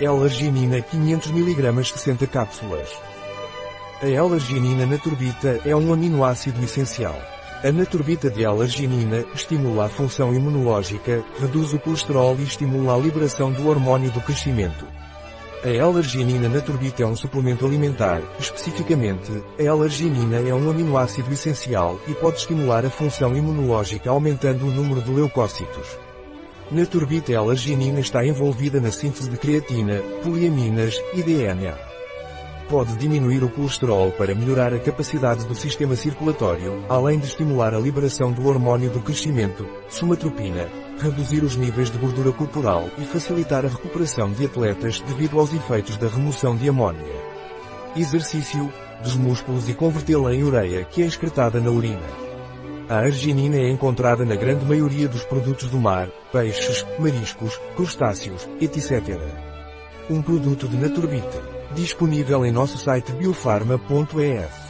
L-arginina 500 mg 60 cápsulas. A L-arginina naturbita é um aminoácido essencial. A naturbita de L-arginina estimula a função imunológica, reduz o colesterol e estimula a liberação do hormônio do crescimento. A L-arginina naturbita é um suplemento alimentar, especificamente, a L-arginina é um aminoácido essencial e pode estimular a função imunológica aumentando o número de leucócitos. Naturbita L-arginina está envolvida na síntese de creatina, poliaminas e DNA pode diminuir o colesterol para melhorar a capacidade do sistema circulatório, além de estimular a liberação do hormônio do crescimento, somatropina, reduzir os níveis de gordura corporal e facilitar a recuperação de atletas devido aos efeitos da remoção de amônia. Exercício, dos músculos e convertê-la em ureia que é excretada na urina. A arginina é encontrada na grande maioria dos produtos do mar, peixes, mariscos, crustáceos, etc. Um produto de Naturbite. Disponível em nosso site biofarma.es.